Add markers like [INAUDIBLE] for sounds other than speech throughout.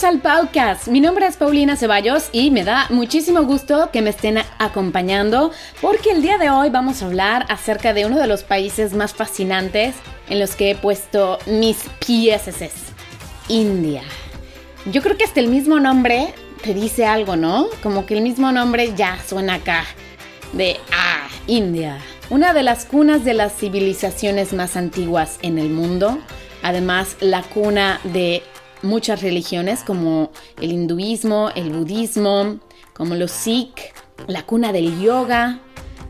Bienvenidos al podcast. Mi nombre es Paulina Ceballos y me da muchísimo gusto que me estén acompañando porque el día de hoy vamos a hablar acerca de uno de los países más fascinantes en los que he puesto mis pies, India. Yo creo que hasta el mismo nombre te dice algo, ¿no? Como que el mismo nombre ya suena acá de ah, India. Una de las cunas de las civilizaciones más antiguas en el mundo. Además, la cuna de muchas religiones como el hinduismo, el budismo, como los sikh, la cuna del yoga,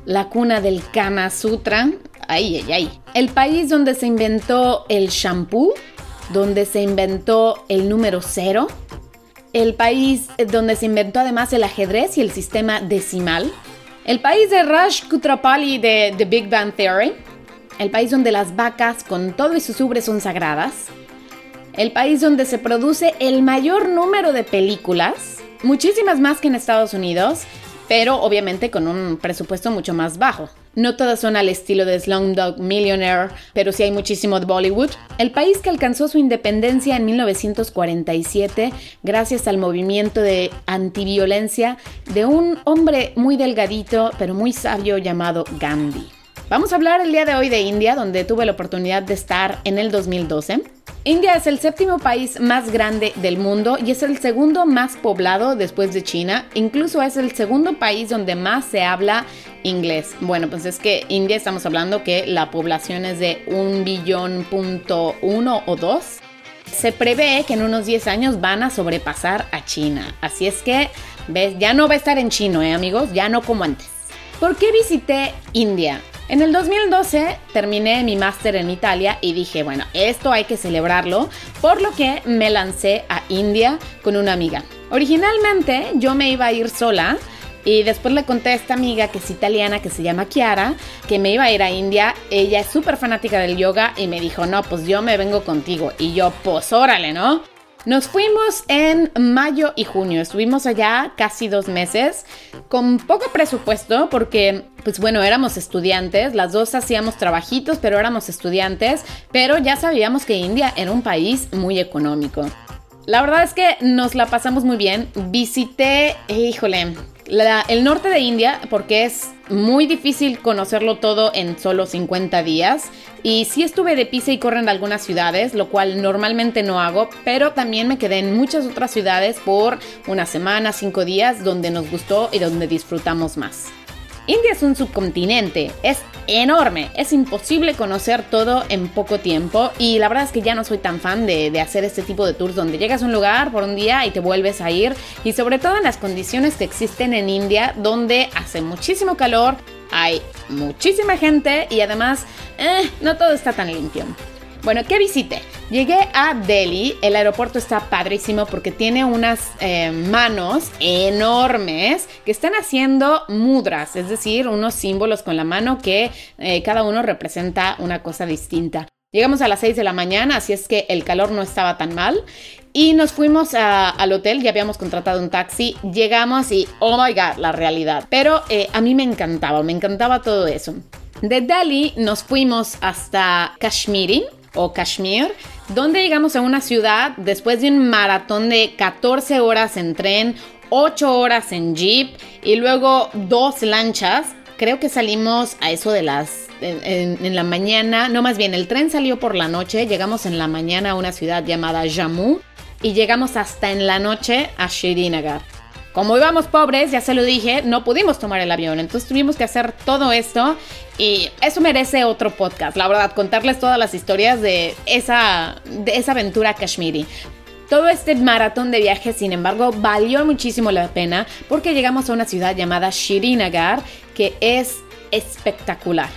la cuna del Kama Sutra. Ay, ay, ay. El país donde se inventó el shampoo, donde se inventó el número cero. El país donde se inventó además el ajedrez y el sistema decimal. El país de Raj Kutrapali de The Big Bang Theory. El país donde las vacas con todo y sus ubres son sagradas el país donde se produce el mayor número de películas, muchísimas más que en Estados Unidos, pero obviamente con un presupuesto mucho más bajo. No todas son al estilo de Slumdog Millionaire, pero sí hay muchísimo de Bollywood. El país que alcanzó su independencia en 1947 gracias al movimiento de antiviolencia de un hombre muy delgadito pero muy sabio llamado Gandhi. Vamos a hablar el día de hoy de India, donde tuve la oportunidad de estar en el 2012. India es el séptimo país más grande del mundo y es el segundo más poblado después de China. Incluso es el segundo país donde más se habla inglés. Bueno, pues es que India estamos hablando que la población es de un billón punto uno o dos. Se prevé que en unos 10 años van a sobrepasar a China. Así es que, ves, ya no va a estar en chino, ¿eh, amigos? Ya no como antes. ¿Por qué visité India? En el 2012 terminé mi máster en Italia y dije, bueno, esto hay que celebrarlo, por lo que me lancé a India con una amiga. Originalmente yo me iba a ir sola y después le conté a esta amiga que es italiana, que se llama Chiara, que me iba a ir a India. Ella es súper fanática del yoga y me dijo, no, pues yo me vengo contigo. Y yo, pues órale, ¿no? Nos fuimos en mayo y junio, estuvimos allá casi dos meses con poco presupuesto porque, pues bueno, éramos estudiantes, las dos hacíamos trabajitos, pero éramos estudiantes, pero ya sabíamos que India era un país muy económico. La verdad es que nos la pasamos muy bien, visité, híjole, el norte de India, porque es muy difícil conocerlo todo en solo 50 días. Y sí estuve de pisa y corre en algunas ciudades, lo cual normalmente no hago, pero también me quedé en muchas otras ciudades por una semana, cinco días, donde nos gustó y donde disfrutamos más. India es un subcontinente, es enorme, es imposible conocer todo en poco tiempo y la verdad es que ya no soy tan fan de, hacer este tipo de tours donde llegas a un lugar por un día y te vuelves a ir y sobre todo en las condiciones que existen en India donde hace muchísimo calor, hay muchísima gente y además eh, no todo está tan limpio. Bueno, ¿qué visité? Llegué a Delhi, el aeropuerto está padrísimo porque tiene unas eh, manos enormes que están haciendo mudras, es decir, unos símbolos con la mano que eh, cada uno representa una cosa distinta. Llegamos a las 6 de la mañana, así es que el calor no estaba tan mal. Y nos fuimos al hotel, ya habíamos contratado un taxi, llegamos y, oh my god, la realidad. Pero eh, a mí me encantaba, me encantaba todo eso. De Delhi nos fuimos hasta Kashmiri, o Kashmir, donde llegamos a una ciudad después de un maratón de 14 horas en tren, 8 horas en jeep y luego dos lanchas. Creo que salimos a eso de las... En, la mañana, no más bien, el tren salió por la noche, llegamos en la mañana a una ciudad llamada Jammu y llegamos hasta en la noche a Srinagar. Como íbamos pobres, ya se lo dije, no pudimos tomar el avión, entonces tuvimos que hacer todo esto y eso merece otro podcast, la verdad, contarles todas las historias de esa, de esa aventura kashmiri. Todo este maratón de viajes, sin embargo, valió muchísimo la pena porque llegamos a una ciudad llamada Srinagar que es espectacular.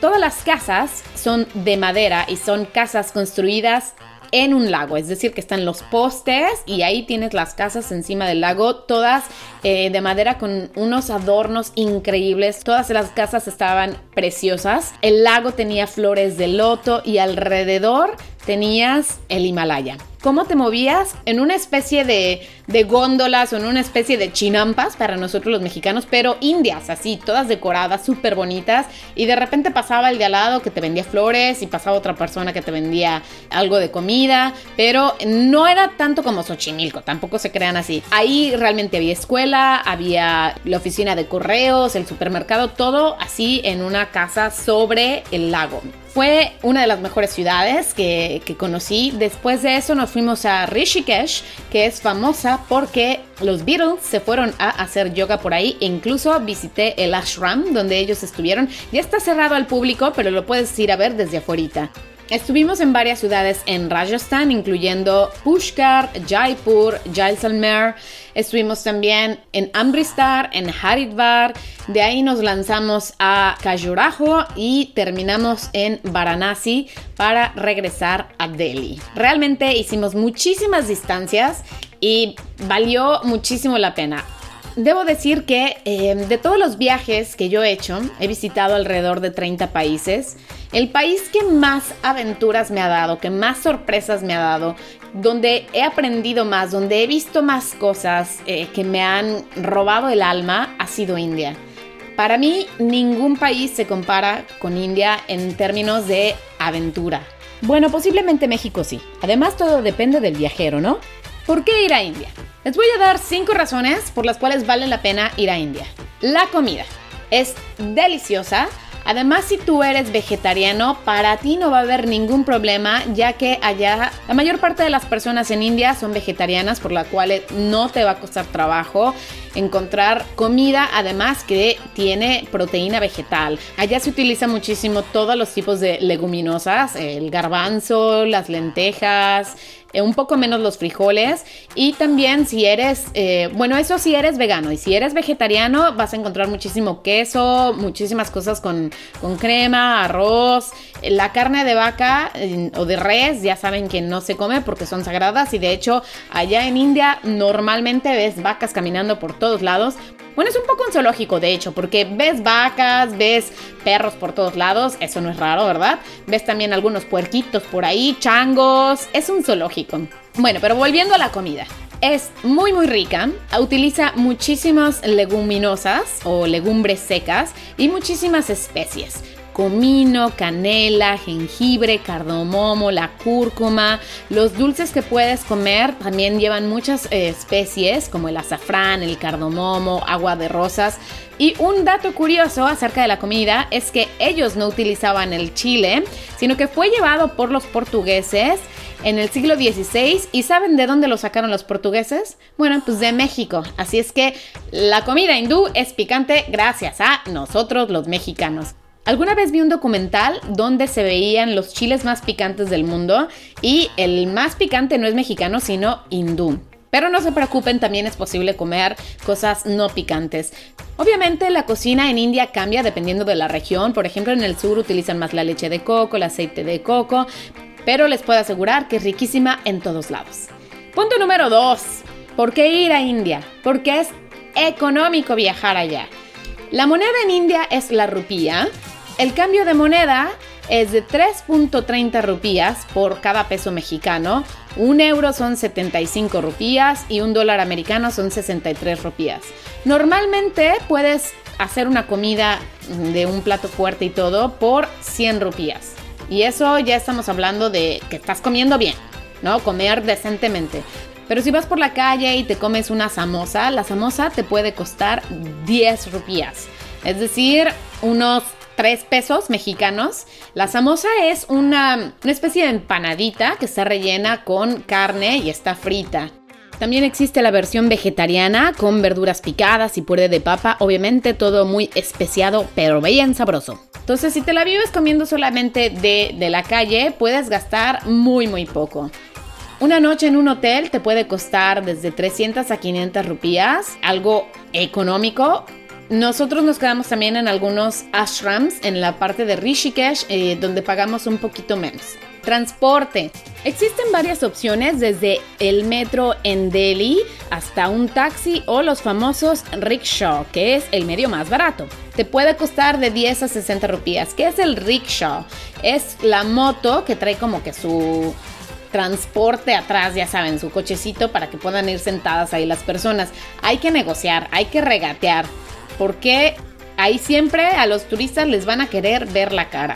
Todas las casas son de madera y son casas construidas en un lago, es decir, que están los postes y ahí tienes las casas encima del lago, todas eh, de madera con unos adornos increíbles. Todas las casas estaban preciosas. El lago tenía flores de loto y alrededor tenías el Himalaya. ¿Cómo te movías? En una especie de, de, góndolas o en una especie de chinampas para nosotros los mexicanos, pero indias, así, todas decoradas, súper bonitas. Y de repente pasaba el de al lado que te vendía flores y pasaba otra persona que te vendía algo de comida, pero no era tanto como Xochimilco, tampoco se crean así. Ahí realmente había escuela, había la oficina de correos, el supermercado, todo así en una casa sobre el lago. Fue una de las mejores ciudades que, conocí. Después de eso nos fuimos a Rishikesh, que es famosa porque los Beatles se fueron a hacer yoga por ahí. E incluso visité el ashram donde ellos estuvieron. Ya está cerrado al público, pero lo puedes ir a ver desde afuera. Estuvimos en varias ciudades en Rajasthan, incluyendo Pushkar, Jaipur, Jaisalmer. Estuvimos también en Amritsar, en Haridwar. De ahí nos lanzamos a Khajuraho y terminamos en Varanasi para regresar a Delhi. Realmente hicimos muchísimas distancias y valió muchísimo la pena. Debo decir que eh, de todos los viajes que yo he hecho, he visitado alrededor de 30 países. El país que más aventuras me ha dado, que más sorpresas me ha dado, donde he aprendido más, donde he visto más cosas eh, que me han robado el alma, ha sido India. Para mí, ningún país se compara con India en términos de aventura. Bueno, posiblemente México sí. Además, todo depende del viajero, ¿no? ¿Por qué ir a India? Les voy a dar cinco razones por las cuales vale la pena ir a India. La comida es deliciosa Además, si tú eres vegetariano, para ti no va a haber ningún problema, ya que allá la mayor parte de las personas en India son vegetarianas, por lo cual no te va a costar trabajo encontrar comida, además que tiene proteína vegetal. Allá se utiliza muchísimo todos los tipos de leguminosas, el garbanzo, las lentejas, eh, un poco menos los frijoles. Y también si eres, eh, bueno, eso si eres vegano y si eres vegetariano vas a encontrar muchísimo queso, muchísimas cosas con, con crema, arroz, la carne de vaca o de res ya saben que no se come porque son sagradas y de hecho allá en India normalmente ves vacas caminando por todos lados bueno, es un poco un zoológico, de hecho, porque ves vacas, ves perros por todos lados, eso no es raro, ¿verdad? Ves también algunos puerquitos por ahí, changos, es un zoológico. Bueno, pero volviendo a la comida. Es muy muy rica, utiliza muchísimas leguminosas o legumbres secas y muchísimas especies comino, canela, jengibre, cardamomo, la cúrcuma. Los dulces que puedes comer también llevan muchas eh, especies como el azafrán, el cardamomo, agua de rosas. Y un dato curioso acerca de la comida es que ellos no utilizaban el chile, sino que fue llevado por los portugueses en el siglo XVI. ¿Y saben de dónde lo sacaron los portugueses? Bueno, pues de México. Así es que la comida hindú es picante gracias a nosotros los mexicanos. Alguna vez vi un documental donde se veían los chiles más picantes del mundo y el más picante no es mexicano, sino hindú. Pero no se preocupen, también es posible comer cosas no picantes. Obviamente la cocina en India cambia dependiendo de la región. Por ejemplo, en el sur utilizan más la leche de coco, el aceite de coco, pero les puedo asegurar que es riquísima en todos lados. Punto número 2. ¿Por qué ir a India? Porque es económico viajar allá. La moneda en India es la rupía. El cambio de moneda es de 3.30 rupías por cada peso mexicano. Un euro son 75 rupías y un dólar americano son 63 rupías. Normalmente puedes hacer una comida de un plato fuerte y todo por 100 rupías. Y eso ya estamos hablando de que estás comiendo bien, ¿no? Comer decentemente. Pero si vas por la calle y te comes una samosa, la samosa te puede costar 10 rupías. Es decir, unos 3 pesos mexicanos. La samosa es una, una especie de empanadita que está rellena con carne y está frita. También existe la versión vegetariana con verduras picadas y puré de papa, obviamente todo muy especiado, pero bien sabroso. Entonces, si te la vives comiendo solamente de, de la calle, puedes gastar muy, muy poco. Una noche en un hotel te puede costar desde 300 a 500 rupías, algo económico. Nosotros nos quedamos también en algunos ashrams en la parte de Rishikesh, eh, donde pagamos un poquito menos. Transporte. Existen varias opciones desde el metro en Delhi hasta un taxi o los famosos rickshaw, que es el medio más barato. Te puede costar de 10 a 60 rupias. ¿Qué es el rickshaw? Es la moto que trae como que su transporte atrás, ya saben, su cochecito para que puedan ir sentadas ahí las personas. Hay que negociar, hay que regatear, porque ahí siempre a los turistas les van a querer ver la cara.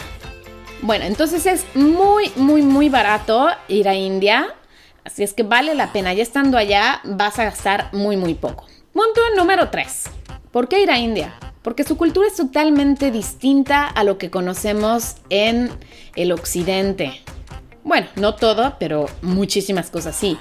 Bueno, entonces es muy, muy, muy barato ir a India. Así es que vale la pena. Ya estando allá vas a gastar muy, muy poco. Punto número 3. ¿Por qué ir a India? Porque su cultura es totalmente distinta a lo que conocemos en el occidente. Bueno, no todo, pero muchísimas cosas sí.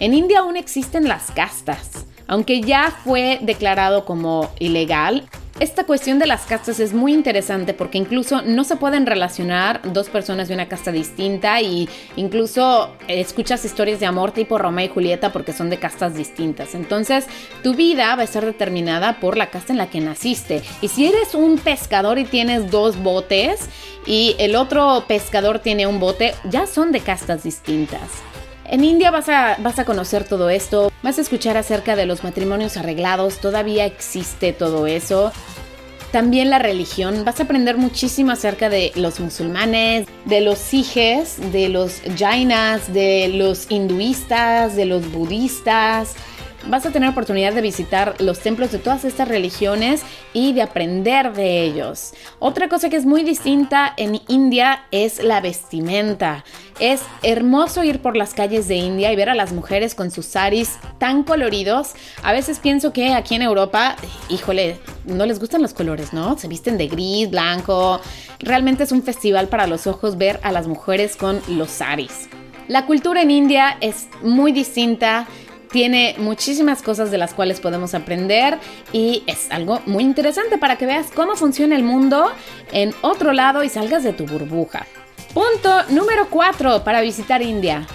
En India aún existen las castas. Aunque ya fue declarado como ilegal, esta cuestión de las castas es muy interesante porque incluso no se pueden relacionar dos personas de una casta distinta y incluso escuchas historias de amor tipo Romeo y Julieta porque son de castas distintas. Entonces, tu vida va a estar determinada por la casta en la que naciste. Y si eres un pescador y tienes dos botes y el otro pescador tiene un bote, ya son de castas distintas. En India vas a, vas a conocer todo esto, vas a escuchar acerca de los matrimonios arreglados, todavía existe todo eso. También la religión, vas a aprender muchísimo acerca de los musulmanes, de los sijes, de los jainas, de los hinduistas, de los budistas, vas a tener oportunidad de visitar los templos de todas estas religiones y de aprender de ellos. Otra cosa que es muy distinta en India es la vestimenta. Es hermoso ir por las calles de India y ver a las mujeres con sus saris tan coloridos. A veces pienso que aquí en Europa, híjole, no les gustan los colores, ¿no? Se visten de gris, blanco. Realmente es un festival para los ojos ver a las mujeres con los saris. La cultura en India es muy distinta tiene muchísimas cosas de las cuales podemos aprender y es algo muy interesante para que veas cómo funciona el mundo en otro lado y salgas de tu burbuja. Punto número 4 para visitar India.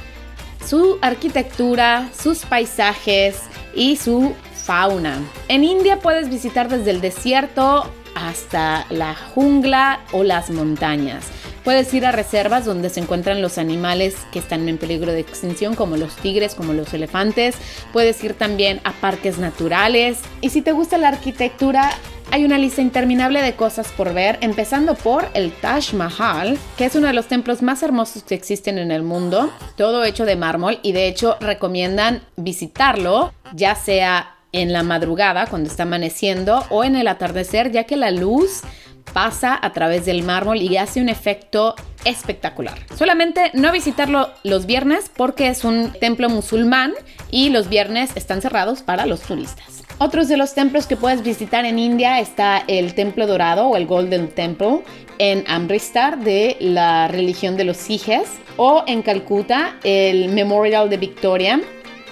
Su arquitectura, sus paisajes y su fauna. En India puedes visitar desde el desierto hasta la jungla o las montañas. Puedes ir a reservas donde se encuentran los animales que están en peligro de extinción, como los tigres, como los elefantes. Puedes ir también a parques naturales. Y si te gusta la arquitectura, hay una lista interminable de cosas por ver, empezando por el Taj Mahal, que es uno de los templos más hermosos que existen en el mundo, todo hecho de mármol y de hecho recomiendan visitarlo, ya sea en la madrugada cuando está amaneciendo o en el atardecer, ya que la luz pasa a través del mármol y hace un efecto espectacular. Solamente no visitarlo los viernes porque es un templo musulmán y los viernes están cerrados para los turistas. Otros de los templos que puedes visitar en India está el Templo Dorado o el Golden Temple en Amritsar de la religión de los Sijes o en Calcuta el Memorial de Victoria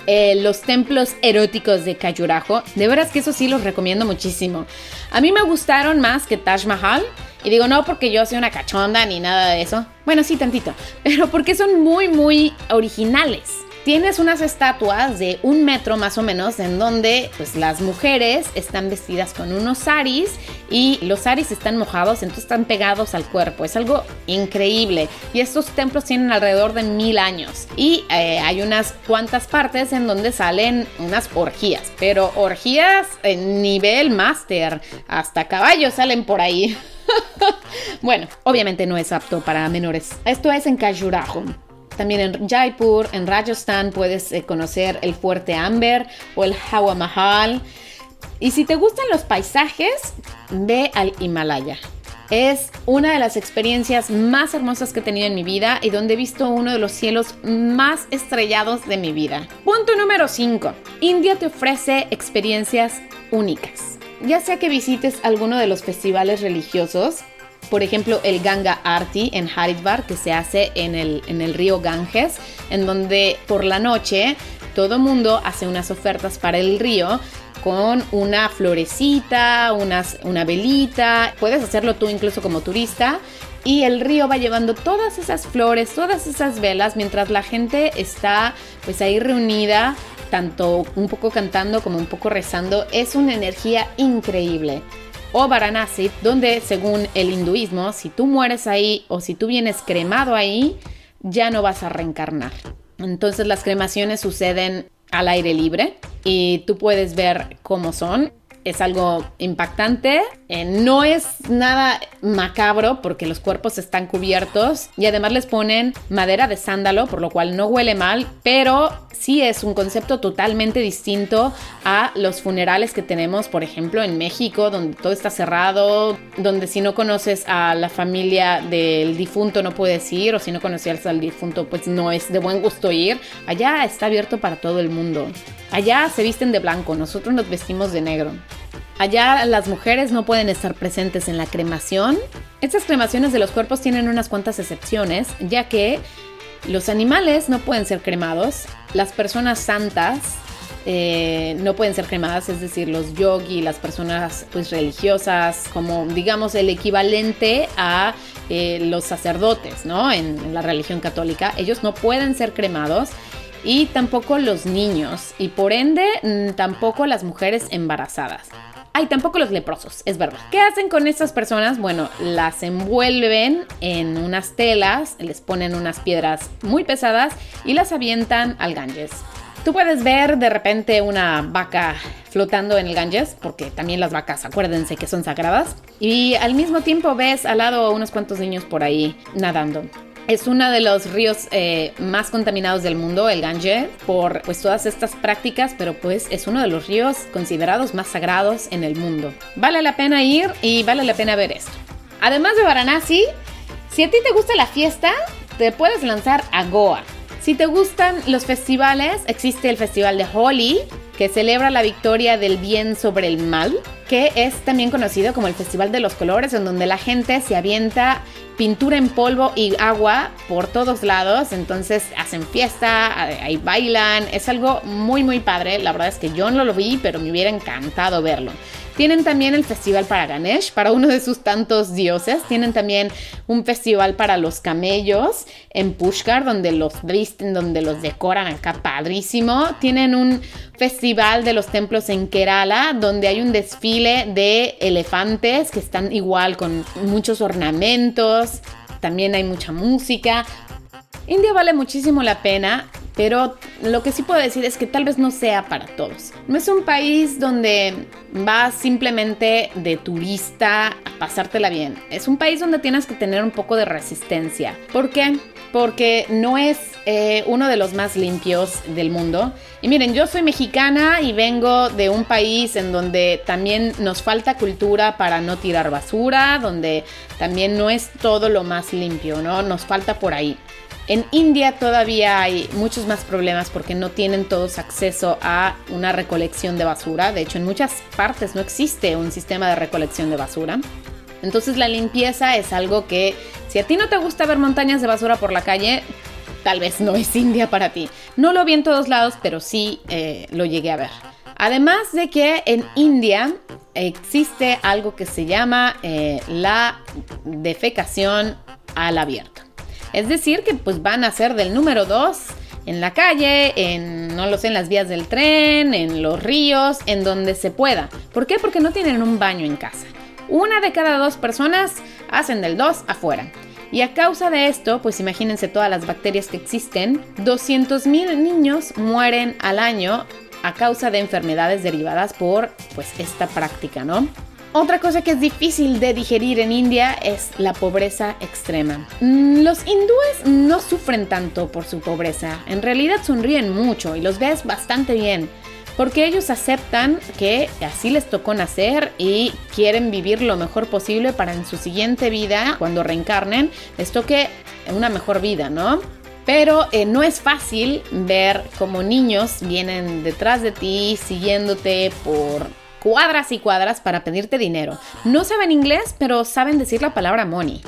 eh, los templos eróticos de Khajuraho. De veras que eso sí los recomiendo muchísimo. A mí me gustaron más que Taj Mahal. Y digo, no porque yo sea una cachonda ni nada de eso. Bueno, sí, tantito. [LAUGHS] Pero porque son muy, muy originales tienes unas estatuas de un metro más o menos en donde pues las mujeres están vestidas con unos saris y los saris están mojados, entonces están pegados al cuerpo. Es algo increíble. Y estos templos tienen alrededor de mil años. Y eh, hay unas cuantas partes en donde salen unas orgías, pero orgías en nivel máster. Hasta caballos salen por ahí. [LAUGHS] bueno, obviamente no es apto para menores. Esto es en Khajuraho. También en Jaipur, en Rajasthan, puedes eh, conocer el Fuerte Amber o el Hawa Mahal. Y si te gustan los paisajes, ve al Himalaya. Es una de las experiencias más hermosas que he tenido en mi vida y donde he visto uno de los cielos más estrellados de mi vida. Punto número 5. India te ofrece experiencias únicas. Ya sea que visites alguno de los festivales religiosos, por ejemplo, el Ganga Arti en Haridwar, que se hace en el, en el río Ganges, en donde por la noche todo mundo hace unas ofertas para el río con una florecita, unas, una velita. Puedes hacerlo tú incluso como turista. Y el río va llevando todas esas flores, todas esas velas, mientras la gente está pues ahí reunida, tanto un poco cantando como un poco rezando. Es una energía increíble o Varanasi, donde según el hinduismo, si tú mueres ahí o si tú vienes cremado ahí, ya no vas a reencarnar. Entonces las cremaciones suceden al aire libre y tú puedes ver cómo son es algo impactante. Eh, no es nada macabro porque los cuerpos están cubiertos y además les ponen madera de sándalo, por lo cual no huele mal, pero sí es un concepto totalmente distinto a los funerales que tenemos, por ejemplo, en México, donde todo está cerrado, donde si no conoces a la familia del difunto no puedes ir, o si no conoces al difunto, pues no es de buen gusto ir. Allá está abierto para todo el mundo. Allá se visten de blanco, nosotros nos vestimos de negro. Allá las mujeres no pueden estar presentes en la cremación. Estas cremaciones de los cuerpos tienen unas cuantas excepciones, ya que los animales no pueden ser cremados, las personas santas eh, no pueden ser cremadas, es decir, los yogi, las personas pues religiosas, como digamos el equivalente a eh, los sacerdotes, ¿no? en la religión católica, ellos no pueden ser cremados y tampoco los niños y por ende mm, tampoco las mujeres embarazadas. Ay, tampoco los leprosos, es verdad. ¿Qué hacen con estas personas? Bueno, las envuelven en unas telas, les ponen unas piedras muy pesadas y las avientan al Ganges. Tú puedes ver de repente una vaca flotando en el Ganges, porque también las vacas, acuérdense que son sagradas, y al mismo tiempo ves al lado unos cuantos niños por ahí nadando. Es uno de los ríos eh, más contaminados del mundo, el Ganges, por pues todas estas prácticas, pero pues es uno de los ríos considerados más sagrados en el mundo. Vale la pena ir y vale la pena ver esto. Además de Varanasi, si a ti te gusta la fiesta, te puedes lanzar a Goa. Si te gustan los festivales, existe el Festival de Holi, que celebra la victoria del bien sobre el mal, que es también conocido como el Festival de los Colores, en donde la gente se avienta pintura en polvo y agua por todos lados, entonces hacen fiesta, ahí bailan, es algo muy muy padre, la verdad es que yo no lo vi, pero me hubiera encantado verlo. Tienen también el festival para Ganesh, para uno de sus tantos dioses. Tienen también un festival para los camellos en Pushkar, donde los visten, donde los decoran acá padrísimo. Tienen un festival de los templos en Kerala, donde hay un desfile de elefantes que están igual con muchos ornamentos. También hay mucha música. India vale muchísimo la pena pero lo que sí puedo decir es que tal vez no sea para todos. No es un país donde vas simplemente de turista a pasártela bien. Es un país donde tienes que tener un poco de resistencia. ¿Por qué? Porque no es eh, uno de los más limpios del mundo. Y miren, yo soy mexicana y vengo de un país en donde también nos falta cultura para no tirar basura, donde también no es todo lo más limpio, ¿no? Nos falta por ahí. En India todavía hay muchos más problemas porque no tienen todos acceso a una recolección de basura. De hecho, en muchas partes no existe un sistema de recolección de basura. Entonces la limpieza es algo que si a ti no te gusta ver montañas de basura por la calle, tal vez no es India para ti. No lo vi en todos lados, pero sí eh, lo llegué a ver. Además de que en India existe algo que se llama eh, la defecación al abierto. Es decir, que pues van a ser del número 2 en la calle, en, no lo sé, en las vías del tren, en los ríos, en donde se pueda. ¿Por qué? Porque no tienen un baño en casa. Una de cada dos personas hacen del 2 afuera. Y a causa de esto, pues imagínense todas las bacterias que existen, 200.000 niños mueren al año a causa de enfermedades derivadas por pues esta práctica, ¿no? Otra cosa que es difícil de digerir en India es la pobreza extrema. Mm, los hindúes no sufren tanto por su pobreza, en realidad sonríen mucho y los ves bastante bien, porque ellos aceptan que así les tocó nacer y quieren vivir lo mejor posible para en su siguiente vida, cuando reencarnen, les toque una mejor vida, ¿no? Pero eh, no es fácil ver cómo niños vienen detrás de ti, siguiéndote por cuadras y cuadras para pedirte dinero. No saben inglés, pero saben decir la palabra money.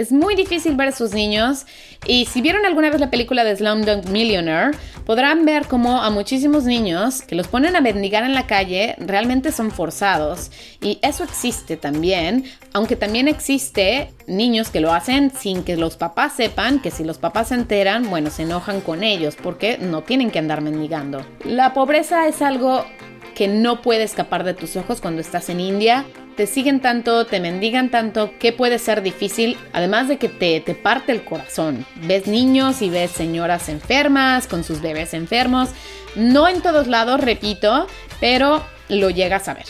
Es muy difícil ver a sus niños y si vieron alguna vez la película de Slumdog Millionaire, podrán ver cómo a muchísimos niños que los ponen a mendigar en la calle realmente son forzados y eso existe también, aunque también existe niños que lo hacen sin que los papás sepan que si los papás se enteran, bueno, se enojan con ellos porque no tienen que andar mendigando. La pobreza es algo que no puede escapar de tus ojos cuando estás en India. Te siguen tanto, te mendigan tanto, que puede ser difícil, además de que te, te parte el corazón. Ves niños y ves señoras enfermas con sus bebés enfermos. No en todos lados, repito, pero lo llegas a ver.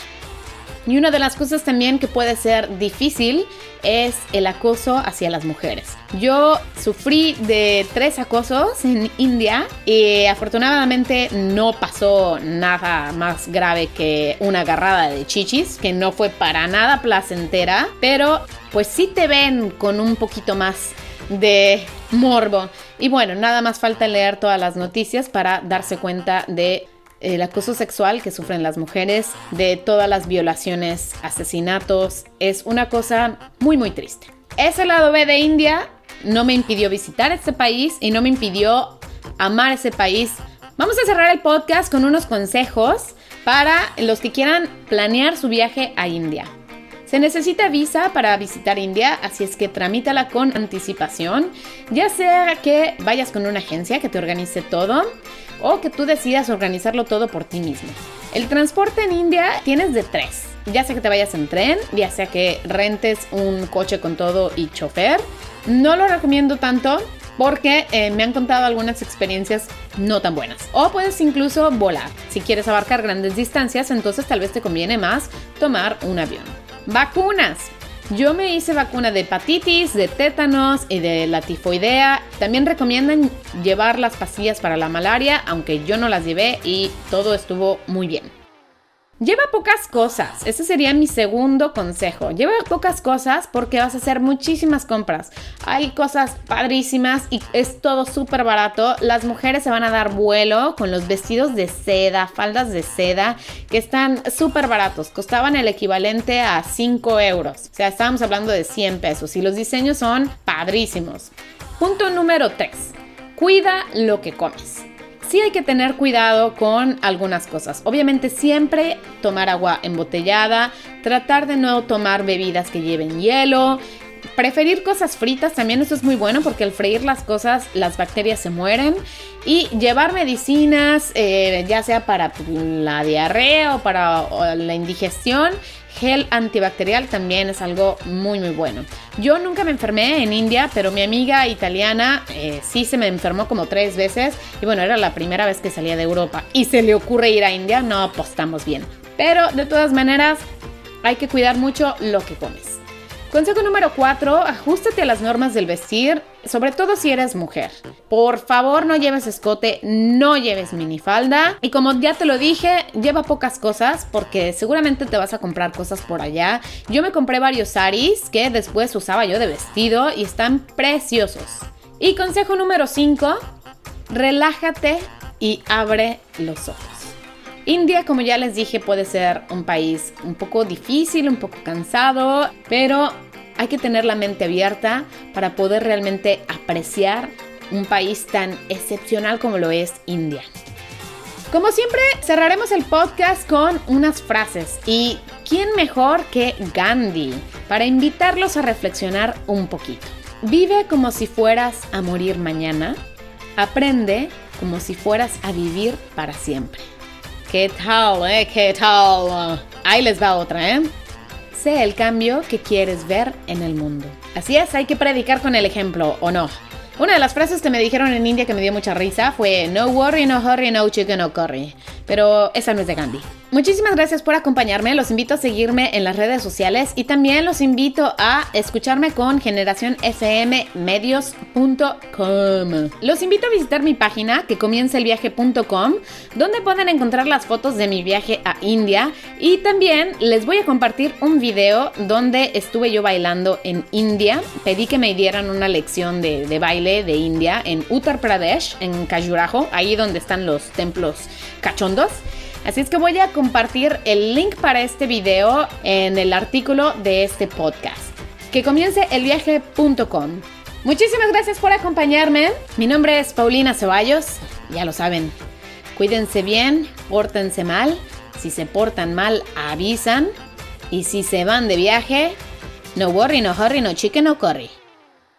Y una de las cosas también que puede ser difícil es el acoso hacia las mujeres. Yo sufrí de tres acosos en India y afortunadamente no pasó nada más grave que una agarrada de chichis, que no fue para nada placentera, pero pues sí te ven con un poquito más de morbo. Y bueno, nada más falta leer todas las noticias para darse cuenta de el acoso sexual que sufren las mujeres, de todas las violaciones, asesinatos, es una cosa muy muy triste. Ese lado B de India no me impidió visitar este país y no me impidió amar ese país. Vamos a cerrar el podcast con unos consejos para los que quieran planear su viaje a India. Se necesita visa para visitar India, así es que tramítala con anticipación, ya sea que vayas con una agencia que te organice todo o que tú decidas organizarlo todo por ti mismo. El transporte en India tienes de tres. Ya sea que te vayas en tren, ya sea que rentes un coche con todo y chofer. No lo recomiendo tanto porque eh, me han contado algunas experiencias no tan buenas. O puedes incluso volar. Si quieres abarcar grandes distancias, entonces tal vez te conviene más tomar un avión. Vacunas. Yo me hice vacuna de hepatitis, de tétanos y de la tifoidea. También recomiendan llevar las pastillas para la malaria, aunque yo no las llevé y todo estuvo muy bien. Lleva pocas cosas, ese sería mi segundo consejo. Lleva pocas cosas porque vas a hacer muchísimas compras. Hay cosas padrísimas y es todo súper barato. Las mujeres se van a dar vuelo con los vestidos de seda, faldas de seda, que están súper baratos. Costaban el equivalente a 5 euros. O sea, estábamos hablando de 100 pesos y los diseños son padrísimos. Punto número 3. Cuida lo que comes sí hay que tener cuidado con algunas cosas. Obviamente siempre tomar agua embotellada, tratar de no tomar bebidas que lleven hielo, preferir cosas fritas también eso es muy bueno porque al freír las cosas las bacterias se mueren y llevar medicinas eh, ya sea para la diarrea o para la indigestión gel antibacterial también es algo muy muy bueno. Yo nunca me enfermé en India, pero mi amiga italiana eh, sí se me enfermó como tres veces y bueno, era la primera vez que salía de Europa y se le ocurre ir a India, no apostamos bien. Pero de todas maneras hay que cuidar mucho lo que comes. Consejo número 4, ajustate a las normas del vestir, sobre todo si eres mujer. Por favor, no lleves escote, no lleves minifalda. Y como ya te lo dije, lleva pocas cosas porque seguramente te vas a comprar cosas por allá. Yo me compré varios saris que después usaba yo de vestido y están preciosos. Y consejo número 5, relájate y abre los ojos. India, como ya les dije, puede ser un país un poco difícil, un poco cansado, pero hay que tener la mente abierta para poder realmente apreciar un país tan excepcional como lo es India. Como siempre, cerraremos el podcast con unas frases y ¿quién mejor que Gandhi para invitarlos a reflexionar un poquito? Vive como si fueras a morir mañana, aprende como si fueras a vivir para siempre. ¿Qué tal, eh? ¿Qué tal? Ahí les va otra, ¿eh? Sé el cambio que quieres ver en el mundo. Así es, hay que predicar con el ejemplo, ¿o no? Una de las frases que me dijeron en India que me dio mucha risa fue No worry, no hurry, no chicken, no curry. Pero esa no es de Gandhi. Muchísimas gracias por acompañarme. Los invito a seguirme en las redes sociales y también los invito a escucharme con generacionfmmedios.com. Los invito a visitar mi página que comienza el viaje.com, donde pueden encontrar las fotos de mi viaje a India y también les voy a compartir un video donde estuve yo bailando en India. Pedí que me dieran una lección de, de baile de India en Uttar Pradesh, en Khajuraho, ahí donde están los templos cachondos. Así es que voy a compartir el link para este video en el artículo de este podcast. Que comience elviaje.com. Muchísimas gracias por acompañarme. Mi nombre es Paulina Ceballos, ya lo saben. Cuídense bien, pórtense mal. Si se portan mal, avisan. Y si se van de viaje, no worry, no hurry, no chicken, no curry.